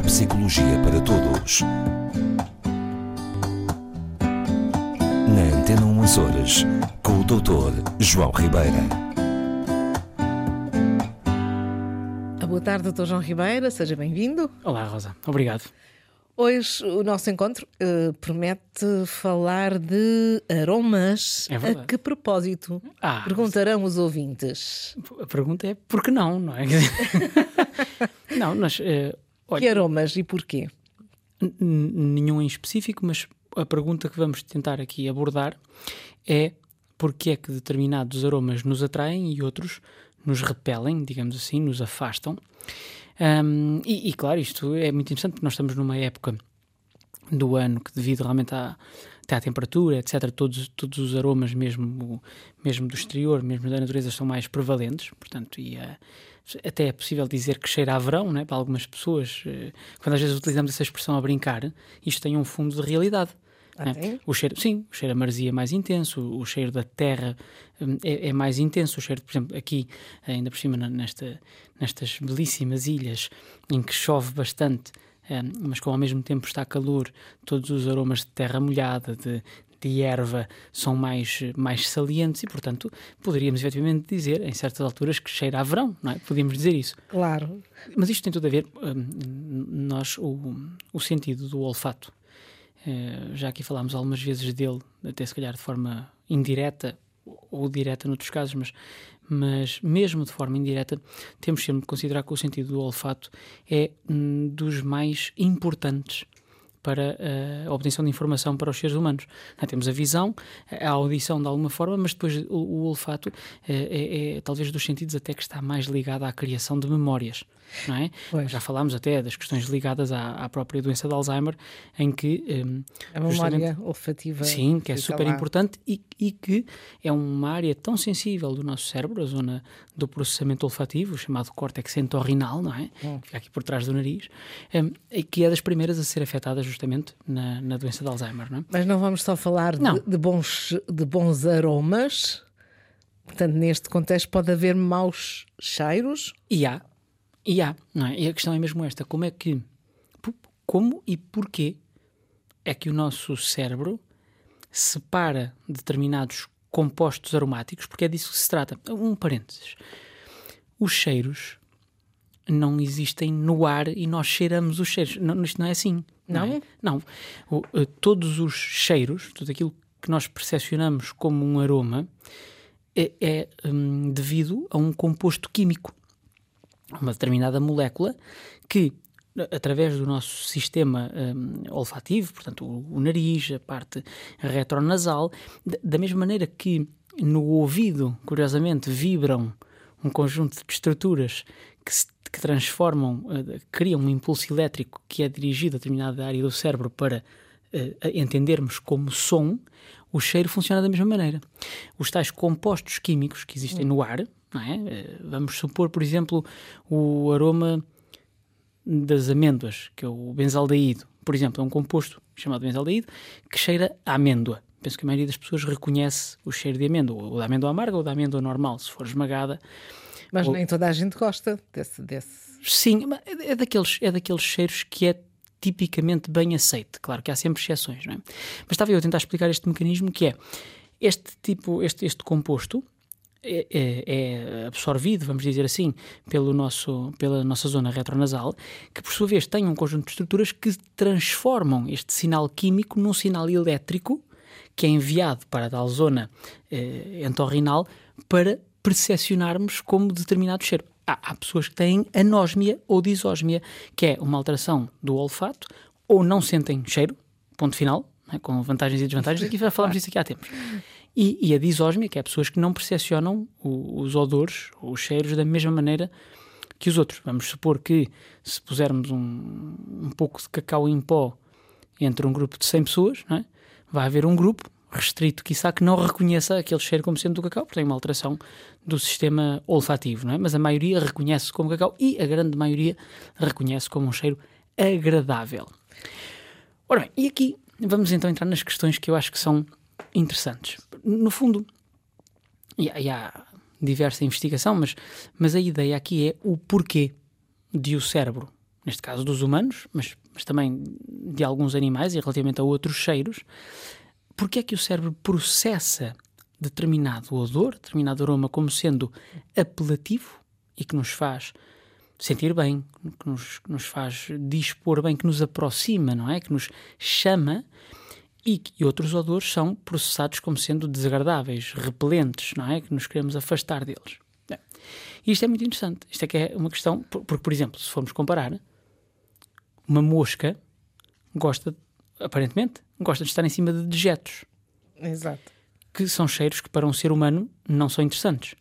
Neuropsicologia para Todos. Na Antena 1 Horas, com o Dr. João Ribeira. Boa tarde, Dr. João Ribeira, seja bem-vindo. Olá, Rosa, obrigado. Hoje o nosso encontro uh, promete falar de aromas. É verdade. A que propósito? Ah, Perguntarão os ouvintes. A pergunta é por que não, não é? não, nós. Uh, olha, Que aromas e porquê? nenhum em específico, mas a pergunta que vamos tentar aqui abordar é porque é que determinados aromas nos atraem e outros nos repelem, digamos assim, nos afastam. Um, e, e, claro, isto é muito interessante porque nós estamos numa época do ano que, devido realmente à, até à temperatura, etc., todos, todos os aromas, mesmo, mesmo do exterior, mesmo da natureza, são mais prevalentes. Portanto, e, eh, até é possível dizer que cheira a verão, né, para algumas pessoas. eh, Quando às vezes utilizamos essa expressão a brincar, isto tem um fundo de realidade. Ah, né? O cheiro, sim, o cheiro a maresia é mais intenso, o cheiro da terra hum, é, é mais intenso. O cheiro, por exemplo, aqui, ainda por cima, nesta, nestas belíssimas ilhas em que chove bastante, hum, mas como ao mesmo tempo está calor, todos os aromas de terra molhada, de, de erva, são mais, mais salientes e, portanto, poderíamos efetivamente dizer, em certas alturas, que cheira a verão, não é? Podíamos dizer isso. Claro. Mas isto tem tudo a ver, hum, nós, o, o sentido do olfato. Eh, já aqui falámos algumas vezes dele, até se calhar de forma indireta ou direta noutros casos, mas, mas mesmo de forma indireta, temos sempre de considerar que o sentido do olfato é hum, dos mais importantes para eh, a obtenção de informação para os seres humanos. Ah, temos a visão, a audição de alguma forma, mas depois o, o olfato eh, é, é talvez dos sentidos até que está mais ligado à criação de memórias. Não é? Pois. Já falámos até das questões ligadas à, à própria doença de Alzheimer, em que hum, A memória olfativa. Sim, que é super lá. importante e, e que é uma área tão sensível do nosso cérebro, a zona do processamento olfativo, chamado córtex entorrinal, não é? Hum. Que fica aqui por trás do nariz, em, e que é das primeiras a ser afetada justamente na, na doença de Alzheimer, não é? Mas não vamos só falar de, de bons, de bons aromas. Portanto, neste contexto pode haver maus cheiros. E há, e há, não é? E a questão é mesmo esta: como é que, como e porquê é que o nosso cérebro separa determinados compostos aromáticos, porque é disso que se trata. Um parênteses: os cheiros não existem no ar e nós cheiramos os cheiros. Não, isto não é assim. Não? Não? é? Não. O, eh, todos os cheiros, tudo aquilo que nós percepcionamos como um aroma, é, é, hum, devido a um composto químico uma determinada molécula que, através do nosso sistema hum, olfativo, portanto, o, o nariz, a parte retronasal, da mesma maneira que no ouvido, curiosamente, vibram um conjunto de estruturas que, se- que transformam, eh, criam um impulso elétrico que é dirigido a determinada área do cérebro para a entendermos como som, o cheiro funciona da mesma maneira. Os tais compostos químicos que existem no ar, não é? Eh, vamos supor, por exemplo, o aroma das amêndoas, que é o benzaldeído, por exemplo, é um composto chamado benzaldeído que cheira a amêndoa. Penso que a maioria das pessoas reconhece o cheiro de amêndoa, ou da amêndoa amarga ou da amêndoa normal, se for esmagada. Mas nem toda a gente gosta desse. desse. Sim, mas é é daqueles, é daqueles cheiros que é tipicamente bem aceite. Claro que há sempre exceções, não é? Mas estava eu a tentar explicar este mecanismo que é este tipo, este, este composto é, é- é absorvido, vamos dizer assim, pelo nosso, pela nossa zona retronasal, que por sua vez tem um conjunto de estruturas que transformam este sinal químico num sinal elétrico que é enviado para a tal zona eh, entorrinal para percepcionarmos como determinado cheiro. Há, há pessoas que têm anósmia ou disósmia, que é uma alteração do olfato, ou não sentem cheiro, ponto final, né, com vantagens e desvantagens, aqui já falámos disso aqui há tempos. E, e a disósmia, que é pessoas que não percepcionam o- os odores ou os cheiros da mesma maneira que os outros. Vamos supor que se pusermos um, um pouco de cacau em pó entre um grupo de 100 pessoas, é? vai haver um grupo restrito, quiçá, que não reconheça aquele cheiro como sendo do cacau, porque tem uma alteração do sistema olfativo, não é? Mas a maioria reconhece como cacau e a grande maioria reconhece como um cheiro agradável. Ora bem, e aqui vamos então entrar nas questões que eu acho que são interessantes. No fundo, e e há diversa investigação, mas, mas a ideia aqui é o porquê de o cérebro neste caso dos humanos, mas, mas também de alguns animais e relativamente a outros cheiros, porque é que o cérebro processa determinado odor, determinado aroma como sendo apelativo e que nos faz sentir bem, que nos, que nos faz dispor bem, que nos aproxima, não é? Que nos chama e, e outros odores são processados como sendo desagradáveis, repelentes, não é? Que nos queremos afastar deles. É. E isto é muito interessante. Isto é que é uma questão, porque, por exemplo, se formos comparar, uma mosca gosta, aparentemente, gosta de estar em cima de dejetos. Exato. Que são cheiros que para um ser humano não são interessantes.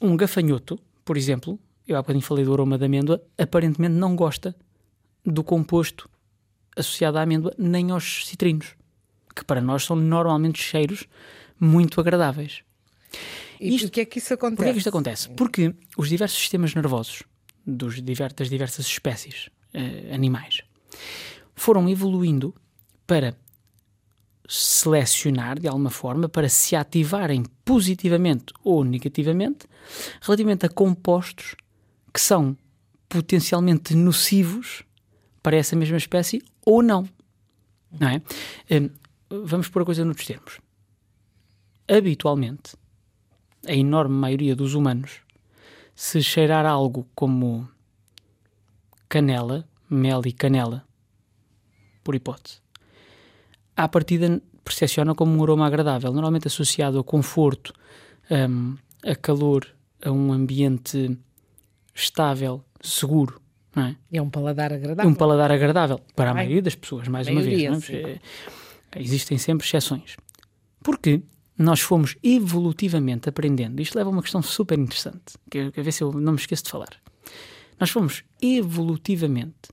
Um gafanhoto, por exemplo, eu há bocadinho falei do aroma da amêndoa, aparentemente não gosta do composto associado à amêndoa nem aos citrinos, que para nós são normalmente cheiros muito agradáveis. E isto, porquê é que isso acontece? Porquê é que isto acontece? Porque os diversos sistemas nervosos dos das diversas espécies eh, animais foram evoluindo para selecionar de alguma forma para se ativarem positivamente ou negativamente relativamente a compostos que são potencialmente nocivos para essa mesma espécie ou não. Não é? Hum, vamos pôr a coisa noutros termos. Habitualmente, a enorme maioria dos humanos, se cheirar algo como canela, mel e canela, por hipótese, à partida percepciona como um aroma agradável, normalmente associado a conforto, um, a calor, a um ambiente estável, seguro. Não é? é um paladar agradável. Um paladar agradável para a Ai, maioria das pessoas, mais uma vez. É? Existem sempre exceções. Porque nós fomos evolutivamente aprendendo, isto leva a uma questão super interessante, que eu, ver se eu não me esqueço de falar. Nós fomos evolutivamente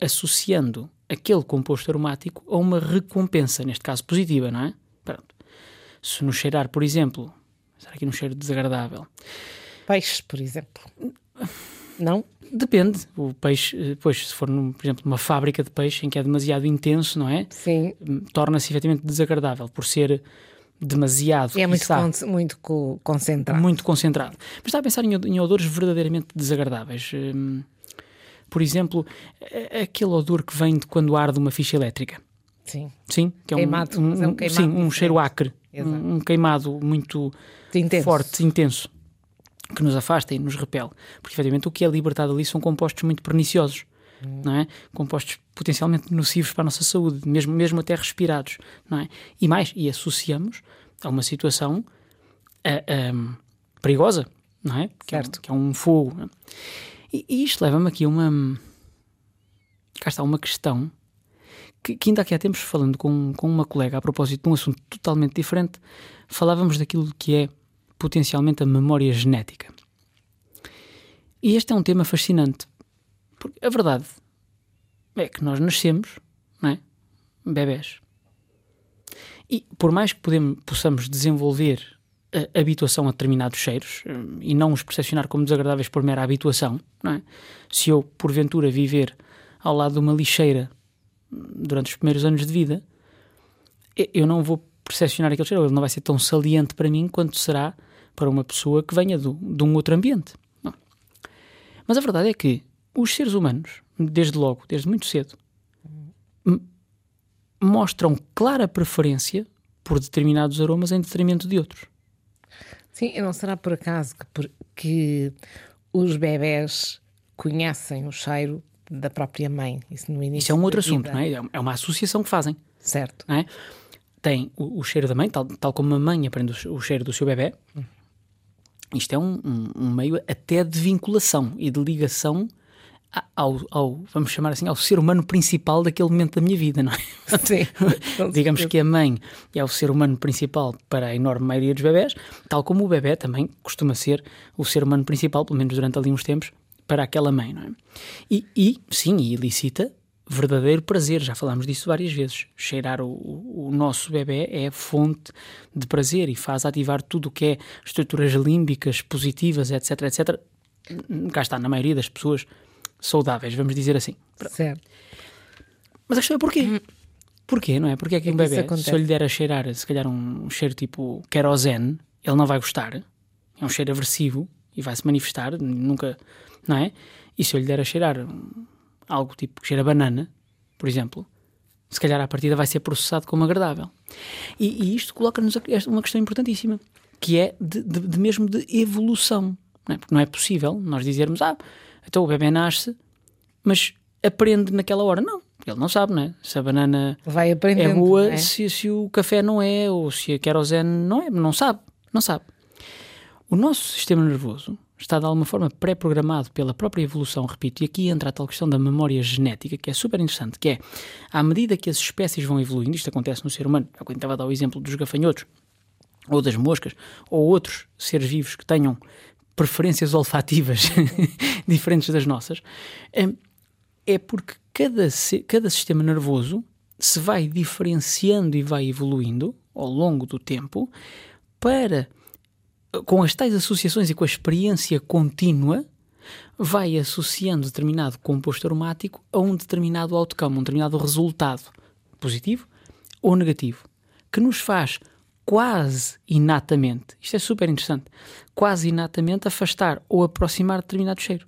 associando aquele composto aromático a uma recompensa, neste caso positiva, não é? Pronto. Se nos cheirar, por exemplo, será aqui um cheiro desagradável? Peixes, por exemplo. Não? Depende. O peixe, depois, se for, num, por exemplo, numa fábrica de peixe em que é demasiado intenso, não é? Sim. Torna-se efetivamente desagradável por ser demasiado. É muito, con muito co concentrado. Muito concentrado. Mas está a pensar em, em odores verdadeiramente desagradáveis. Hum, por exemplo, aquele odor que vem de quando arde uma ficha elétrica. Sim. Sim, que é um, queimado, um, um, um queimado sim, um cheiro acre, um, um, queimado muito intenso. forte, intenso que nos afasta e nos repele. Porque, efetivamente, o que é libertado ali são compostos muito perniciosos, hum. não é? Compostos potencialmente nocivos para a nossa saúde, mesmo, mesmo até respirados, não é? E mais, e associamos a uma situação uh, perigosa, não é? Que, certo. É, que é um fogo. E, e isto leva-me aqui a uma... Cá está, uma questão que, que ainda aqui há tempos falando com, com uma colega a propósito de um assunto totalmente diferente, falávamos daquilo que é potencialmente a memória genética. E este é um tema fascinante, porque a verdade é que nós nascemos, não é? Bebés. E por mais que podemos, possamos desenvolver habituação a determinados cheiros hum, e não os percepcionar como desagradáveis por mera habituação, é? Se eu, porventura, viver ao lado de uma lixeira hum, durante os primeiros anos de vida, eu não vou percepcionar aquele cheiro, ele não vai ser tão saliente para mim quanto será para uma pessoa que venha do, de um outro ambiente. Não. Mas a verdade é que os seres humanos, desde logo, desde muito cedo, mostram clara preferência por determinados aromas em detrimento de outros. Sim, e não será por acaso que, que os bebés conhecem o cheiro da própria mãe? Isso, no início Isso é um outro assunto, não é? É uma associação que fazem. Certo. Não é? Tem o, o cheiro da mãe, tal, tal como a mãe aprende o, o cheiro do seu bebê. Isto é um, um, um, meio até de vinculação e de ligação ao, ao, vamos chamar assim, ao ser humano principal daquele momento da minha vida, não é? Sim. Digamos que a mãe é o ser humano principal para a enorme maioria dos bebés, tal como o bebê também costuma ser o ser humano principal, pelo menos durante ali uns tempos, para aquela mãe, não é? E, e sim, e ilicita verdadeiro prazer, já falámos disso várias vezes. Cheirar o, o, nosso bebê é fonte de prazer e faz ativar tudo o que é estruturas límbicas positivas, etc, etc. Cá está, na maioria das pessoas saudáveis, vamos dizer assim. Certo. Mas a questão é porquê? Porquê, não é? Porque é que é um bebê, se eu lhe der a cheirar, se calhar um cheiro tipo querosene, ele não vai gostar. É um cheiro aversivo e vai se manifestar, nunca, não é? E se eu lhe der a cheirar algo tipo que cheira banana, por exemplo, se calhar à partida vai ser processado como agradável. E, e isto coloca-nos uma questão importantíssima, que é de, de, de mesmo de evolução. Não é? Porque não é possível nós dizermos, ah, então o bebê nasce, mas aprende naquela hora. Não, ele não sabe, não é? Se a banana Vai é boa, é? se, se o café não é, ou se a querosene não é, não sabe, não sabe. O nosso sistema nervoso está de alguma forma pré-programado pela própria evolução, repito, e aqui entra a tal questão da memória genética, que é super interessante, que é, à medida que as espécies vão evoluindo, isto acontece no ser humano, eu estava a dar o exemplo dos gafanhotos, ou das moscas, ou outros seres vivos que tenham preferências olfativas diferentes das nossas, hum, é porque cada, cada sistema nervoso se vai diferenciando e vai evoluindo ao longo do tempo para, com as tais associações e com a experiência contínua, vai associando determinado composto aromático a um determinado outcome, um determinado resultado positivo ou negativo, que nos faz quase inatamente, isto é super interessante, quase inatamente afastar ou aproximar determinado cheiro.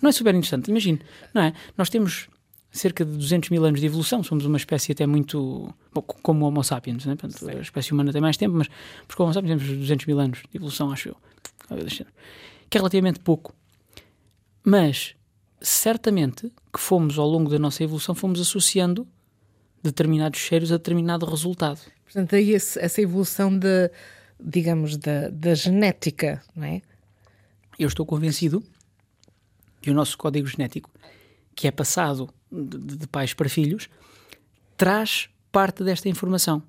Não é super interessante? Imagine, não é? Nós temos cerca de 200 mil anos de evolução, somos uma espécie até muito. Bom, co- como o Homo sapiens, né? Portanto, a espécie humana tem mais tempo, mas porque o Homo sapiens temos 200 mil anos de evolução, acho eu. Que é relativamente pouco. Mas certamente que fomos, ao longo da nossa evolução, fomos associando determinados cheiros a determinado resultado. Portanto, aí esse- essa evolução de, digamos, da, da genética, não é? Eu estou convencido que o nosso código genético, que é passado de- de pais para filhos, traz parte desta informação.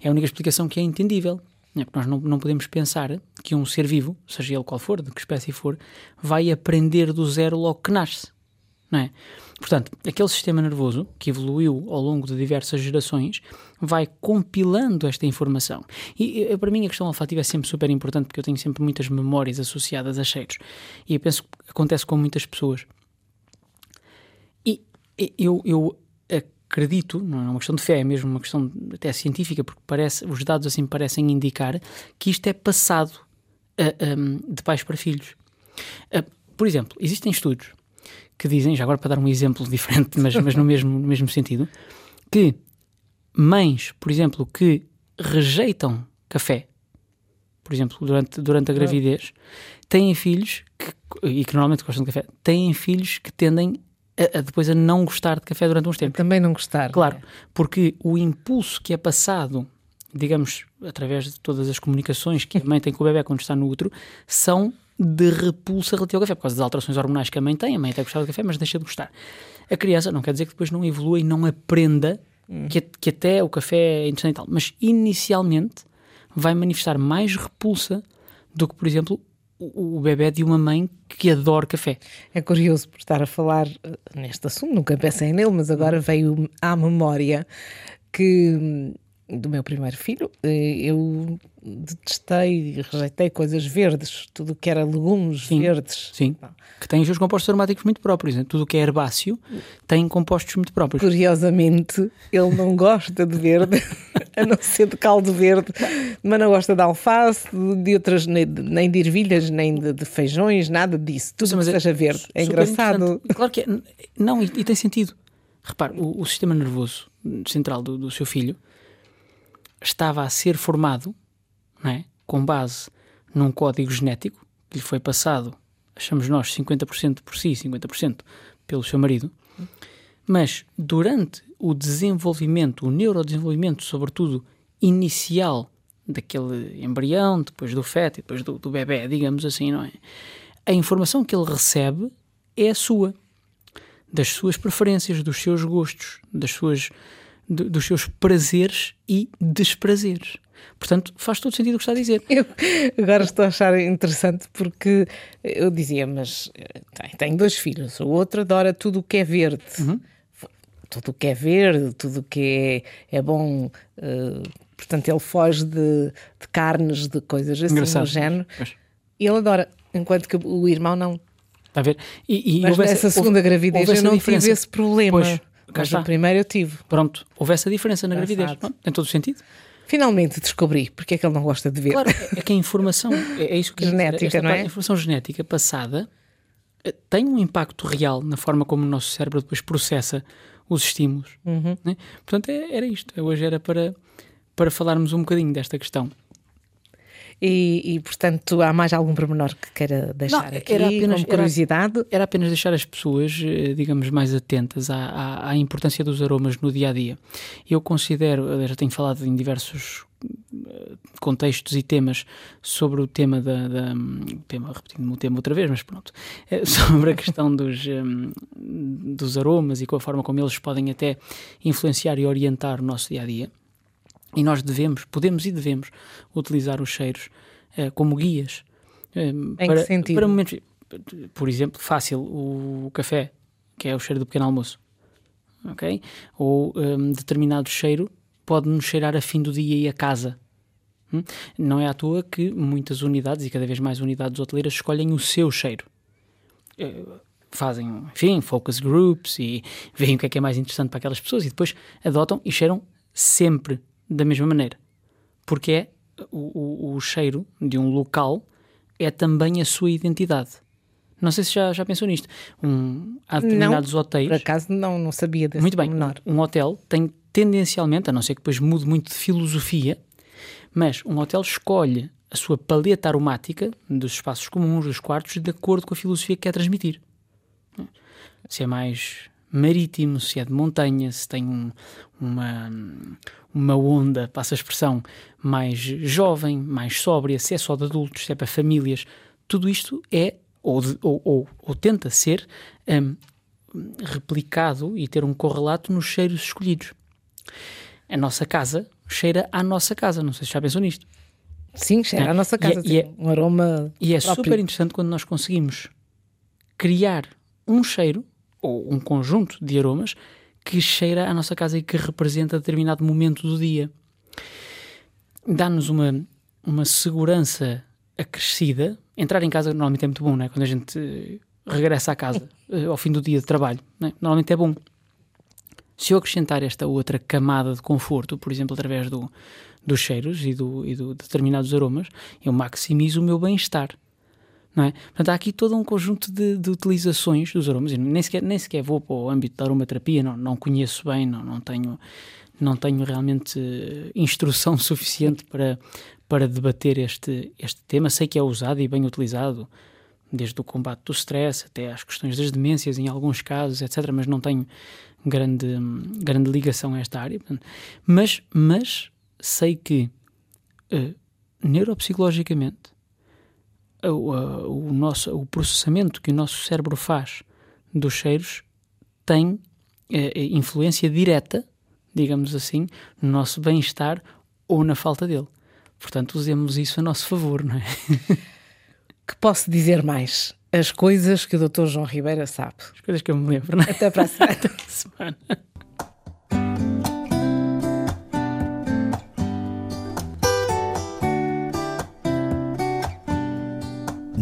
É a única explicação que é entendível. É porque nós não, não podemos pensar que um ser vivo, seja ele qual for, de que espécie for, vai aprender do zero logo que nasce. Não é? Portanto, aquele sistema nervoso que evoluiu ao longo de diversas gerações vai compilando esta informação. E eh, para mim a questão olfativa é sempre super importante porque eu tenho sempre muitas memórias associadas a cheiros. E eu penso que acontece com muitas pessoas. E eu, eu acredito, não é uma questão de fé, é mesmo uma questão até científica, porque parece, os dados assim parecem indicar que isto é passado ah, ahm, de pais para filhos. Ah, por exemplo, existem estudos que dizem, já agora para dar um exemplo diferente, mas, mas no, mesmo, no mesmo sentido, que mães, por exemplo, que rejeitam café, por exemplo, durante, durante a gravidez, têm filhos que, e que normalmente gostam de café, têm filhos que tendem a, a depois a não gostar de café durante uns tempos. Também não gostar. Claro, porque o impulso que é passado, digamos, através de todas as comunicações que a mãe tem com o bebê quando está no útero, são de repulsa relativa ao café, por causa das alterações hormonais que a mãe tem. A mãe até gostava de café, mas deixa de gostar. A criança não quer dizer que depois não evolua e não aprenda que, que até o café é interessante e tal, mas inicialmente vai manifestar mais repulsa do que, por exemplo, o, o bebê de uma mãe que adora café. É curioso por estar a falar eh, neste assunto, nunca pensei nele, mas agora veio à memória que hum, do meu primeiro filho eh, eu detestei e rejeitei coisas verdes, tudo que era legumes Sim. verdes. Sim, que têm os seus compostos aromáticos muito próprios. né? Tudo o que é herbáceo tem compostos muito próprios. Curiosamente, ele não gosta de verde, a não ser de caldo verde, mas não gosta de alface, de outras, nem de, ervilhas, nem de, de feijões, nada disso. Tudo que é seja verde. É engraçado. Claro que é. Não, e, e tem sentido. Repare, o, o sistema nervoso central do, do seu filho estava a ser formado é? com base num código genético que lhe foi passado, achamos nós, 50% por si, 50% pelo seu marido, mas durante o desenvolvimento, o neurodesenvolvimento, sobretudo inicial daquele embrião, depois do feto e depois do, do bebê, digamos assim, não é? A informação que ele recebe é a sua, das suas preferências, dos seus gostos, das suas, do- dos seus prazeres e desprazeres. Portanto, faz todo sentido o que está a dizer. Eu agora estou a achar interessante porque eu dizia, mas eh, tenho dois filhos, o outro adora tudo o que é verde. Tudo o que é verde, tudo o que é, é bom. eh, portanto, ele foge de, de carnes, de coisas assim Engraçado. do género. Pois. E ele adora, enquanto que o irmão não. Está a ver? E, e Mas houve essa- nessa segunda houve- gravidez houve eu não diferença. tive esse problema. Pois, cá mas está. no primeiro eu tive. Pronto, houve essa diferença na gravidez. Pronto, tem todo o sentido. Finalmente descobri porque é que ele não gosta de ver. Claro, é que a informação, é, é isso que Genética, esta não é? parte, A informação genética passada eh, tem um impacto real na forma como o nosso cérebro depois processa os estímulos. Uhum. Né? Portanto, é, era isto. Hoje era para, para falarmos um bocadinho desta questão. E, e, portanto, há mais algum pormenor que queira deixar Não, aqui era apenas- como curiosidade? Era apenas deixar as pessoas, eh, digamos, mais atentas à, à, à importância dos aromas no dia a dia. Eu considero, eu já tenho falado em diversos eh, contextos e temas sobre o tema da. da tema, repetindo o tema outra vez, mas pronto. eh, Sobre a questão dos, dos aromas e com a forma como eles podem até influenciar e orientar o nosso dia a dia. E nós devemos, podemos e devemos utilizar os cheiros eh, como guias. eh, que para, sentido? para momentos, por exemplo, fácil, o café, que é o cheiro do pequeno almoço. Ok? Ou um, determinado cheiro pode nos cheirar a fim do dia e a casa. Hum? Não é à toa que muitas unidades e cada vez mais unidades hoteleiras escolhem o seu cheiro. Eh, Fazem, enfim, focus groups e veem o que é que é mais interessante para aquelas pessoas e depois adotam e cheiram sempre da mesma maneira. Porque é o, o, o cheiro de um local é também a sua identidade. Não sei se já, já pensou nisto. Um, há determinados hotéis. Por acaso não, não sabia desse Muito bem, pormenor. um hotel tem tendencialmente, a não ser que depois mude muito de filosofia, mas um hotel escolhe a sua paleta aromática dos espaços comuns, dos quartos, de acordo com a filosofia que quer transmitir. Se é mais marítimo, se é de montanha, se tem um- uma, uma onda, passa a expressão, mais jovem, mais sóbria, se é só de adultos, se é para famílias, tudo isto é, ou, de- ou, ou- ou tenta ser, hum, replicado e ter um correlato nos cheiros escolhidos. A nossa casa cheira à nossa casa, não sei se já pensou nisto. Sim, cheira É, à nossa e é- casa. e é- sim, um aroma E é próprio. super interessante quando nós conseguimos criar um cheiro ou um conjunto de aromas que cheira à nossa casa e que representa determinado momento do dia. Dá-nos uma, uma segurança acrescida. Entrar em casa normalmente é muito bom, não é? Quando a gente eh, regressa à casa eh, ao fim do dia de trabalho, não é? normalmente é bom. Se eu acrescentar esta outra camada de conforto, por exemplo, através do, dos cheiros e do, e do determinados aromas, eu maximizo o meu bem-estar. Não é? Portanto, há aqui todo um conjunto de, de utilizações dos aromas. Eu nem sequer, nem sequer vou para o âmbito da aromaterapia, não, não conheço bem, não, não, tenho, não tenho realmente eh, instrução suficiente para, para debater este, este tema. Sei que é usado e bem utilizado, desde o combate do stress até às questões das demências, em alguns casos, etc. Mas não tenho grande, grande ligação a esta área. Mas, mas sei que eh, neuropsicologicamente o, a- o nosso, o processamento que o nosso cérebro faz dos cheiros tem eh, eh, influência direta, digamos assim, no nosso bem-estar ou na falta dele. Portanto, usemos isso a nosso favor, não é? Que posso dizer mais? As coisas que o Dr. João Ribeira sabe. As coisas que eu me lembro, não é? Até para a semana. Esta semana.